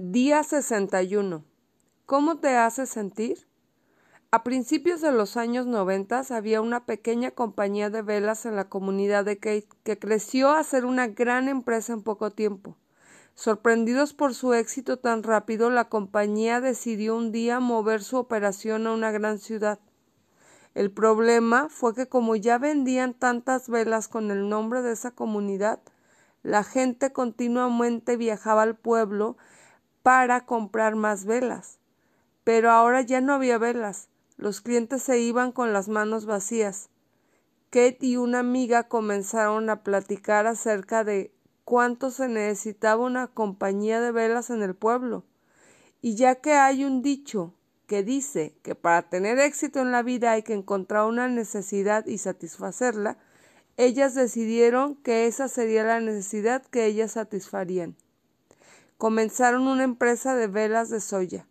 Día 61. ¿Cómo te hace sentir? A principios de los años 90 había una pequeña compañía de velas en la comunidad de Kate que creció a ser una gran empresa en poco tiempo. Sorprendidos por su éxito tan rápido, la compañía decidió un día mover su operación a una gran ciudad. El problema fue que como ya vendían tantas velas con el nombre de esa comunidad, la gente continuamente viajaba al pueblo para comprar más velas. Pero ahora ya no había velas. Los clientes se iban con las manos vacías. Kate y una amiga comenzaron a platicar acerca de cuánto se necesitaba una compañía de velas en el pueblo. Y ya que hay un dicho que dice que para tener éxito en la vida hay que encontrar una necesidad y satisfacerla, ellas decidieron que esa sería la necesidad que ellas satisfarían comenzaron una empresa de velas de soya.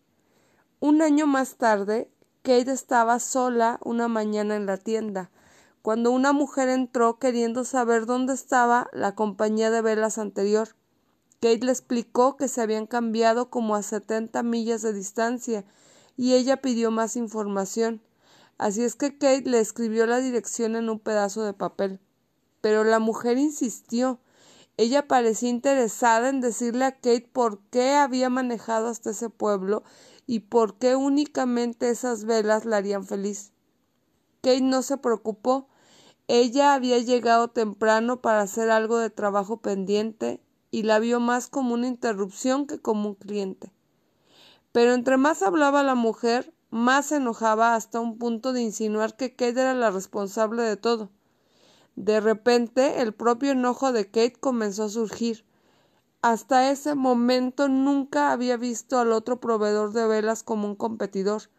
Un año más tarde, Kate estaba sola una mañana en la tienda, cuando una mujer entró queriendo saber dónde estaba la compañía de velas anterior. Kate le explicó que se habían cambiado como a setenta millas de distancia, y ella pidió más información. Así es que Kate le escribió la dirección en un pedazo de papel. Pero la mujer insistió ella parecía interesada en decirle a Kate por qué había manejado hasta ese pueblo y por qué únicamente esas velas la harían feliz. Kate no se preocupó. Ella había llegado temprano para hacer algo de trabajo pendiente y la vio más como una interrupción que como un cliente. Pero entre más hablaba la mujer, más se enojaba hasta un punto de insinuar que Kate era la responsable de todo. De repente el propio enojo de Kate comenzó a surgir. Hasta ese momento nunca había visto al otro proveedor de velas como un competidor.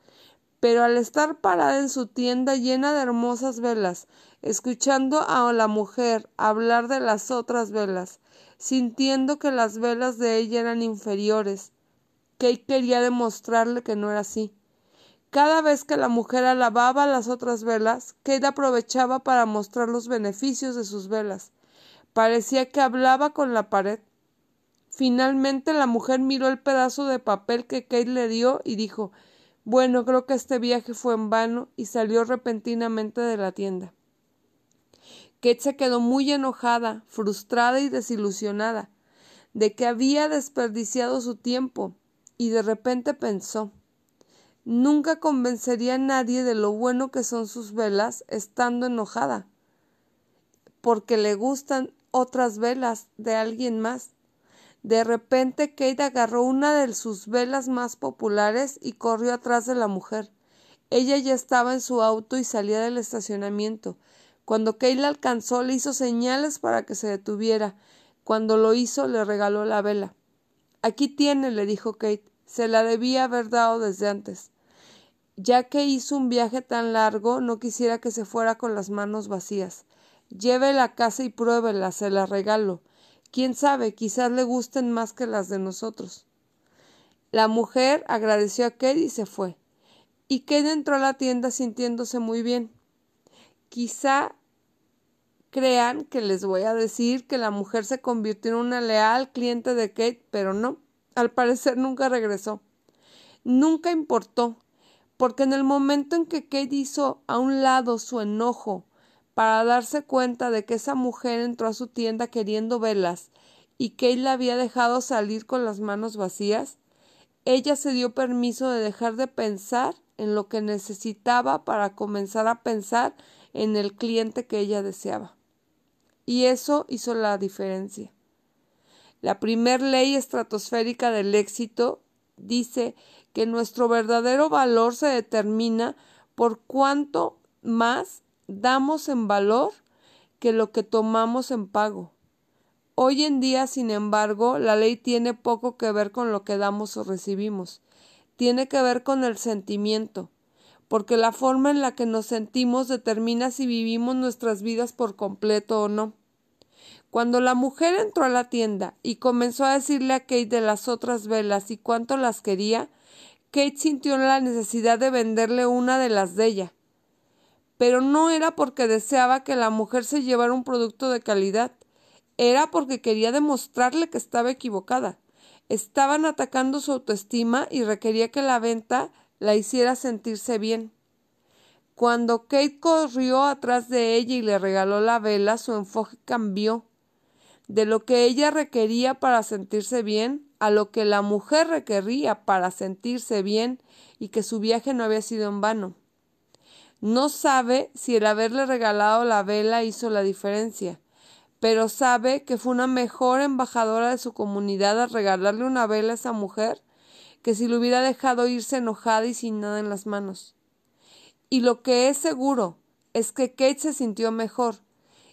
Pero al estar parada en su tienda llena de hermosas velas, escuchando a la mujer hablar de las otras velas, sintiendo que las velas de ella eran inferiores, Kate quería demostrarle que no era así. Cada vez que la mujer alababa las otras velas, Kate aprovechaba para mostrar los beneficios de sus velas. Parecía que hablaba con la pared. Finalmente la mujer miró el pedazo de papel que Kate le dio y dijo Bueno, creo que este viaje fue en vano y salió repentinamente de la tienda. Kate se quedó muy enojada, frustrada y desilusionada de que había desperdiciado su tiempo, y de repente pensó Nunca convencería a nadie de lo bueno que son sus velas estando enojada, porque le gustan otras velas de alguien más. De repente Kate agarró una de sus velas más populares y corrió atrás de la mujer. Ella ya estaba en su auto y salía del estacionamiento. Cuando Kate la alcanzó le hizo señales para que se detuviera. Cuando lo hizo le regaló la vela. Aquí tiene, le dijo Kate. Se la debía haber dado desde antes. Ya que hizo un viaje tan largo, no quisiera que se fuera con las manos vacías. Llévela a casa y pruébela, se la regalo. Quién sabe, quizás le gusten más que las de nosotros. La mujer agradeció a Kate y se fue. Y Kate entró a la tienda sintiéndose muy bien. Quizá crean que les voy a decir que la mujer se convirtió en una leal cliente de Kate, pero no. Al parecer nunca regresó. Nunca importó porque en el momento en que Kate hizo a un lado su enojo para darse cuenta de que esa mujer entró a su tienda queriendo velas y Kate la había dejado salir con las manos vacías, ella se dio permiso de dejar de pensar en lo que necesitaba para comenzar a pensar en el cliente que ella deseaba. Y eso hizo la diferencia. La primer ley estratosférica del éxito dice que nuestro verdadero valor se determina por cuánto más damos en valor que lo que tomamos en pago. Hoy en día, sin embargo, la ley tiene poco que ver con lo que damos o recibimos. Tiene que ver con el sentimiento, porque la forma en la que nos sentimos determina si vivimos nuestras vidas por completo o no. Cuando la mujer entró a la tienda y comenzó a decirle a Kate de las otras velas y cuánto las quería, Kate sintió la necesidad de venderle una de las de ella. Pero no era porque deseaba que la mujer se llevara un producto de calidad, era porque quería demostrarle que estaba equivocada. Estaban atacando su autoestima y requería que la venta la hiciera sentirse bien. Cuando Kate corrió atrás de ella y le regaló la vela, su enfoque cambió de lo que ella requería para sentirse bien a lo que la mujer requería para sentirse bien y que su viaje no había sido en vano. No sabe si el haberle regalado la vela hizo la diferencia, pero sabe que fue una mejor embajadora de su comunidad al regalarle una vela a esa mujer que si lo hubiera dejado irse enojada y sin nada en las manos. Y lo que es seguro es que Kate se sintió mejor.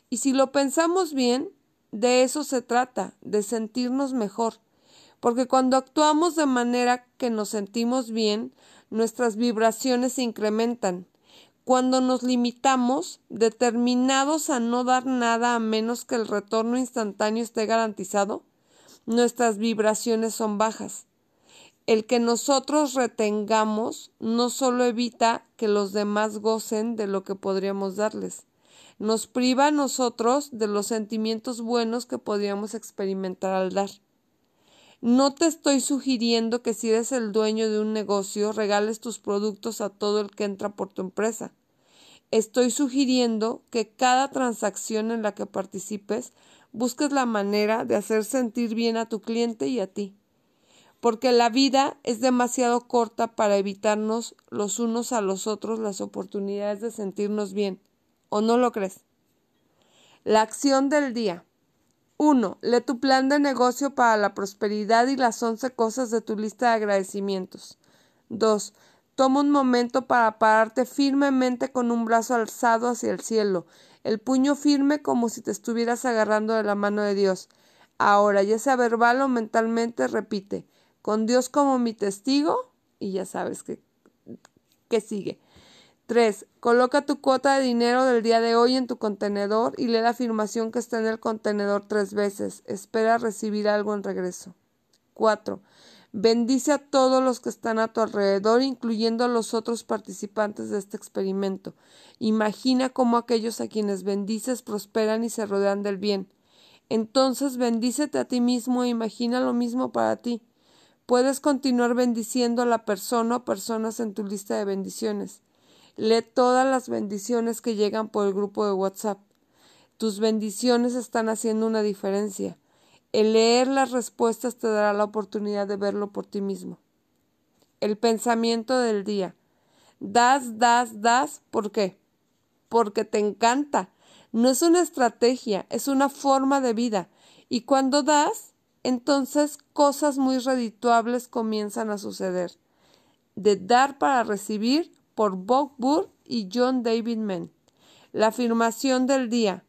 Y si lo pensamos bien, de eso se trata, de sentirnos mejor, porque cuando actuamos de manera que nos sentimos bien, nuestras vibraciones se incrementan. Cuando nos limitamos, determinados a no dar nada a menos que el retorno instantáneo esté garantizado, nuestras vibraciones son bajas. El que nosotros retengamos no solo evita que los demás gocen de lo que podríamos darles, nos priva a nosotros de los sentimientos buenos que podríamos experimentar al dar. No te estoy sugiriendo que si eres el dueño de un negocio regales tus productos a todo el que entra por tu empresa. Estoy sugiriendo que cada transacción en la que participes busques la manera de hacer sentir bien a tu cliente y a ti. Porque la vida es demasiado corta para evitarnos los unos a los otros las oportunidades de sentirnos bien. ¿O no lo crees? La acción del día. 1. Lee tu plan de negocio para la prosperidad y las 11 cosas de tu lista de agradecimientos. 2. Toma un momento para pararte firmemente con un brazo alzado hacia el cielo, el puño firme como si te estuvieras agarrando de la mano de Dios. Ahora, ya sea verbal o mentalmente, repite, con Dios como mi testigo, y ya sabes que, que sigue. 3. Coloca tu cuota de dinero del día de hoy en tu contenedor y lee la afirmación que está en el contenedor tres veces. Espera recibir algo en regreso. 4. Bendice a todos los que están a tu alrededor, incluyendo a los otros participantes de este experimento. Imagina cómo aquellos a quienes bendices prosperan y se rodean del bien. Entonces bendícete a ti mismo e imagina lo mismo para ti. Puedes continuar bendiciendo a la persona o personas en tu lista de bendiciones. Lee todas las bendiciones que llegan por el grupo de WhatsApp. Tus bendiciones están haciendo una diferencia. El leer las respuestas te dará la oportunidad de verlo por ti mismo. El pensamiento del día. Das, das, das. ¿Por qué? Porque te encanta. No es una estrategia, es una forma de vida. Y cuando das, entonces cosas muy redituables comienzan a suceder. De dar para recibir por Bob Burr y John David Mann. La afirmación del día.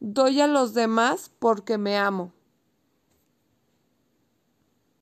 Doy a los demás porque me amo.